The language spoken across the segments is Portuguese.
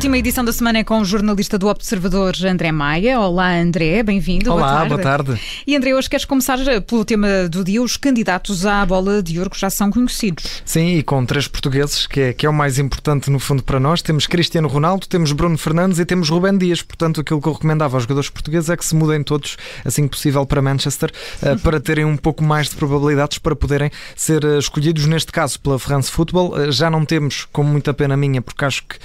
última edição da semana é com o jornalista do Observador, André Maia. Olá, André, bem-vindo. Olá, boa tarde. boa tarde. E André, hoje queres começar pelo tema do dia. Os candidatos à bola de ouro já são conhecidos. Sim, e com três portugueses, que é, que é o mais importante no fundo para nós. Temos Cristiano Ronaldo, temos Bruno Fernandes e temos Rubén Dias. Portanto, aquilo que eu recomendava aos jogadores portugueses é que se mudem todos, assim que possível, para Manchester, eh, para terem um pouco mais de probabilidades para poderem ser eh, escolhidos, neste caso, pela France Football. Eh, já não temos, com muita pena minha, porque acho que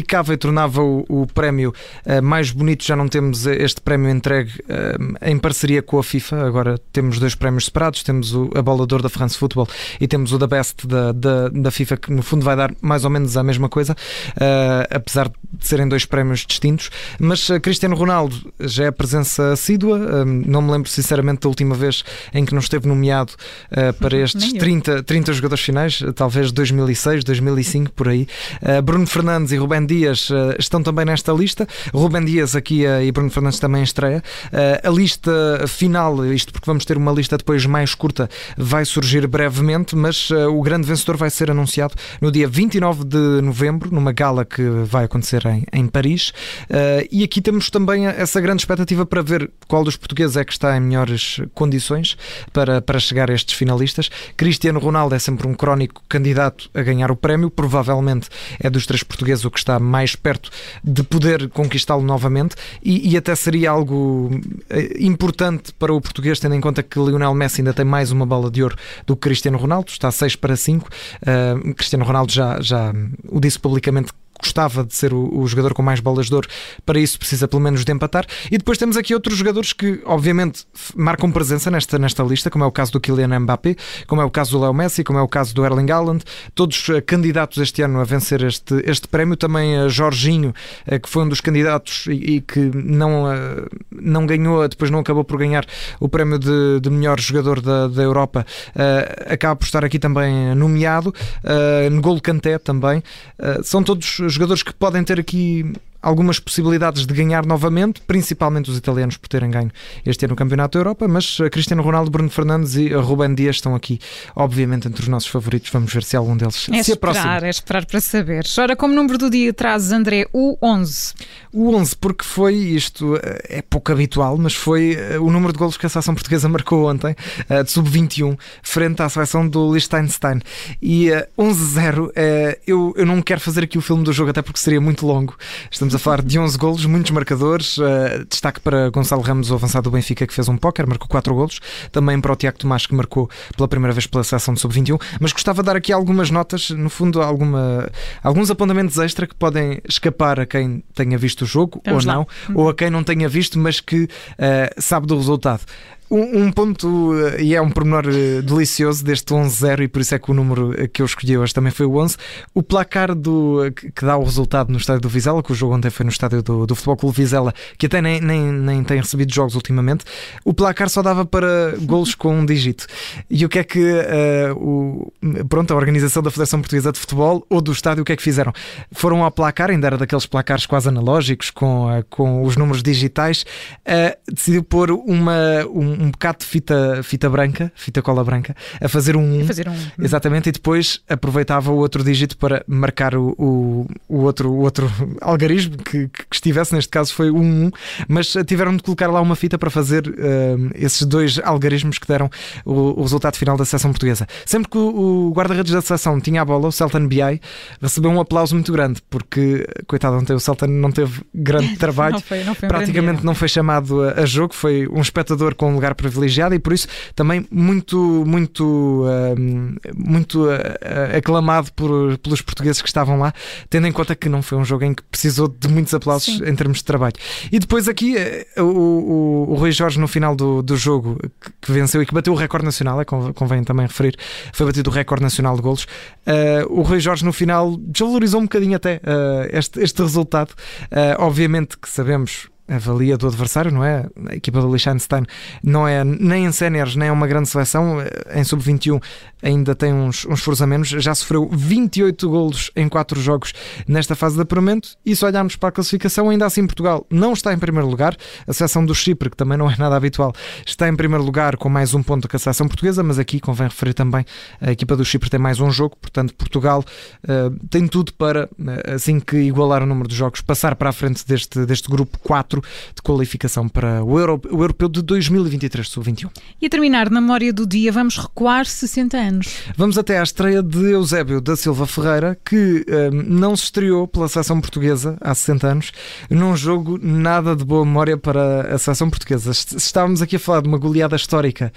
simplificava e tornava o, o prémio uh, mais bonito. Já não temos este prémio entregue uh, em parceria com a FIFA. Agora temos dois prémios separados: temos o, a Bola da France Football e temos o da Best da, da, da, FIFA, que no fundo vai dar mais ou menos a mesma coisa, apesar de serem dois prémios distintos. Mas Cristiano Ronaldo já é presença assídua. não me lembro sinceramente da última vez em que não esteve nomeado para estes 30, 30 jogadores finais, talvez 2006, 2005, por aí. Bruno Fernandes e Rubén Dias uh, estão também nesta lista. Rubén Dias aqui uh, e Bruno Fernandes também estreia. Uh, a lista final, isto porque vamos ter uma lista depois mais curta, vai surgir brevemente, mas o grande vencedor vai ser anunciado no dia 29 de novembro, numa gala que vai acontecer em, em Paris. e aqui temos também essa grande expectativa para ver qual dos portugueses é que está em melhores condições para, para chegar a estes finalistas. Cristiano Ronaldo é sempre um crónico candidato a ganhar o prémio, provavelmente é dos três portugueses o que está mais perto de poder conquistá-lo novamente e, e, até seria algo eh, importante para o português, tendo em conta que Lionel Messi ainda tem mais uma bola de ouro do que Cristiano Ronaldo, está 6 para 5. Uh, Cristiano Ronaldo já, já o disse publicamente gostava de ser o, o, jogador com mais bolas de ouro, para isso precisa pelo menos de empatar. E depois temos aqui outros jogadores que, obviamente, marcam presença nesta, nesta lista, como é o caso do Kylian Mbappé, como é o caso do Leo Messi, como é o caso do Erling Haaland, todos uh, candidatos este ano a vencer este, este prémio. Também uh, Jorginho, uh, que foi um dos candidatos e, e que não, não ganhou, depois não acabou por ganhar o prémio de, de melhor jogador da, da Europa, acaba por estar aqui também nomeado. N'Golo Kanté também. são todos jogadores que podem ter aqui algumas possibilidades de ganhar novamente, principalmente os italianos por terem ganho este ano o Campeonato da Europa, mas Cristiano Ronaldo, Bruno Fernandes e Ruben Dias estão aqui, obviamente, entre os nossos favoritos. Vamos ver se algum deles é se aproxima. É esperar para saber. Ora, como número do dia trazes, André, o 11. O 11, porque foi isto, eh, é pouco habitual, mas foi eh, o número de golos que a seleção portuguesa marcou ontem, eh, de sub-21, frente à seleção do Liechtenstein. E 11-0, eu, eu não quero fazer aqui o filme do jogo, até porque seria muito longo. Estamos Estamos a falar de 11 golos, muitos marcadores. Uh, destaque para Gonçalo Ramos, o avançado do Benfica, que fez um póquer, marcou 4 golos. Também para o Tiago Tomás, que marcou pela primeira vez pela seleção de sub-21. Mas gostava de dar aqui algumas notas, no fundo, alguma, alguns apontamentos extra que podem escapar a quem tenha visto o jogo Vamos ou lá. não, ou a quem não tenha visto, mas que uh, sabe do resultado. Um, um, ponto, eh, e é um pormenor eh, delicioso deste 11-0, e por isso é que o número eh, que eu escolhi hoje também foi o 11. O placar do, que dá o resultado no estádio do Vizela, que o jogo ontem foi no estádio do, do Futebol Clube Vizela, que até nem, nem, nem tem recebido jogos ultimamente, o placar só dava para golos com um dígito. E o que é que uh, o, pronto, a organização da Federação Portuguesa de Futebol ou do estádio, o que é que fizeram? Foram ao placar, ainda era daqueles placares quase analógicos, com, uh, com os números digitais, uh, decidiu pôr uma. Um, um bocado de fita, fita branca, fita cola branca, a fazer um 1. Fazer um... Exatamente, e depois aproveitava o outro dígito para marcar o, o, o outro, o outro algarismo que, que, estivesse, neste caso foi um 1, mas tiveram de colocar lá uma fita para fazer uh, esses dois algarismos que deram o, o, resultado final da seleção portuguesa. Sempre que o, o guarda-redes da seleção tinha a bola, o Celtan BI, recebeu um aplauso muito grande, porque, coitado, ontem o Celtan não teve grande trabalho, não foi, não foi praticamente não foi chamado a, a jogo, foi um espectador com um lugar lugar privilegiado e por isso também muito, muito, uh, muito uh, aclamado por, pelos portugueses que estavam lá, tendo em conta que não foi um jogo em que precisou de muitos aplausos Sim. em termos de trabalho. E depois aqui uh, o, o, o Rui Jorge no final do, do jogo que, venceu e que bateu o recorde nacional, é, convém também referir, foi batido o recorde nacional de golos. Eh, o Rui Jorge no final desvalorizou um bocadinho até este, este resultado. obviamente que sabemos avalia do adversário, não é? A equipa do Liechtenstein não é nem em séniores, nem é uma grande seleção. Em sub-21 ainda tem uns, uns furos a menos. Já sofreu 28 golos em 4 jogos nesta fase de apuramento. E se olharmos para a classificação, ainda assim Portugal não está em primeiro lugar. A seleção do Chipre, que também não é nada habitual, está em primeiro lugar com mais um ponto que a seleção portuguesa, mas aqui convém referir também a equipa do Chipre tem mais um jogo, portanto Portugal uh, tem tudo para, uh, assim que igualar o número de jogos, passar para a frente deste, deste grupo 4 de qualificação para o, Euro, o Europeu de 2023 Sub-21. E a terminar, na memória do dia, vamos recuar 60 anos. Vamos até à estreia de Eusébio da Silva Ferreira, que uh, não se estreou pela seleção portuguesa há 60 anos, num jogo nada de boa memória para a seleção portuguesa. Estávamos aqui a falar de uma goleada histórica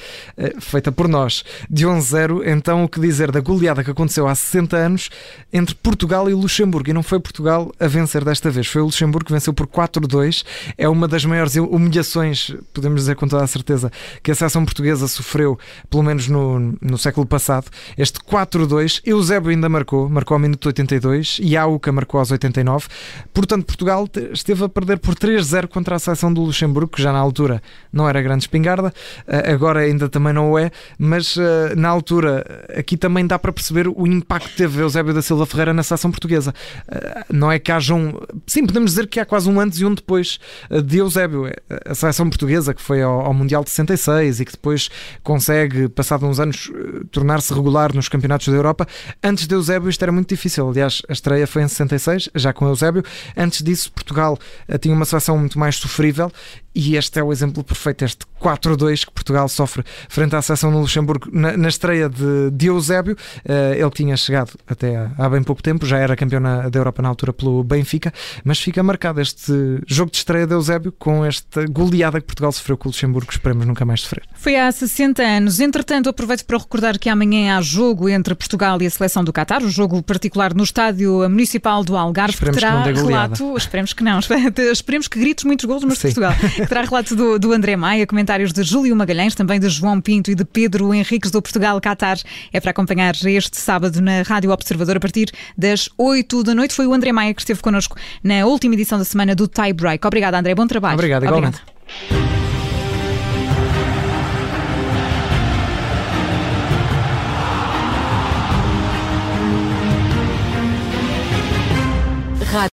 feita por nós, de 11-0, então o que dizer da goleada que aconteceu há 60 anos entre Portugal e Luxemburgo? E não foi Portugal a vencer desta vez, foi o Luxemburgo que venceu por 4-2. É uma das maiores humilhações, podemos dizer com toda a certeza, que a seleção portuguesa sofreu, pelo menos no, no século passado. Este 4-2, Eusébio ainda marcou, marcou ao minuto 82 e Auca marcou aos 89. Portanto, Portugal esteve a perder por 3-0 contra a seleção do Luxemburgo, que já na altura não era grande espingarda, eh, agora ainda também não é, mas eh, na altura aqui também dá para perceber o impacto que teve Eusébio da Silva Ferreira na seleção portuguesa. Eh, não é que haja um. Sim, podemos dizer que há quase um antes e um depois de Eusébio. A seleção portuguesa que foi ao, ao Mundial de 66 e que depois consegue, passado uns anos, tornar-se regular nos campeonatos da Europa. Antes de Eusébio isto era muito difícil. Aliás, a estreia foi em 66, já com Eusébio. Antes disso, Portugal tinha uma seleção muito mais sofrível e este é o exemplo perfeito, este 4-2 que Portugal sofre frente à seleção no Luxemburgo na, na estreia de, de Eusébio. Uh, ele tinha chegado até há bem pouco tempo, já era campeão na, da Europa na altura pelo Benfica, mas fica marcado este jogo de estreia de Eusébio com esta goleada que Portugal sofreu com o Luxemburgo, esperemos nunca mais sofrer. Foi há 60 anos. Entretanto, aproveito para recordar que amanhã há jogo entre Portugal e a seleção do Qatar, o jogo particular no estádio municipal do Algarve, esperemos que terá que relato. Esperemos que não, esperemos que grites muitos gols, mas Sim. Portugal. que terá relato do, do André Maia, comentários de Júlio Magalhães, também de João Pinto e de Pedro Henriques do Portugal-Qatar. É para acompanhar este sábado na Rádio Observador a partir das 8 da noite. Foi o André Maia que esteve connosco na última edição da semana do Tie Break. Obrigada, André. Bom trabalho. Obrigado, igualmente. Obrigada.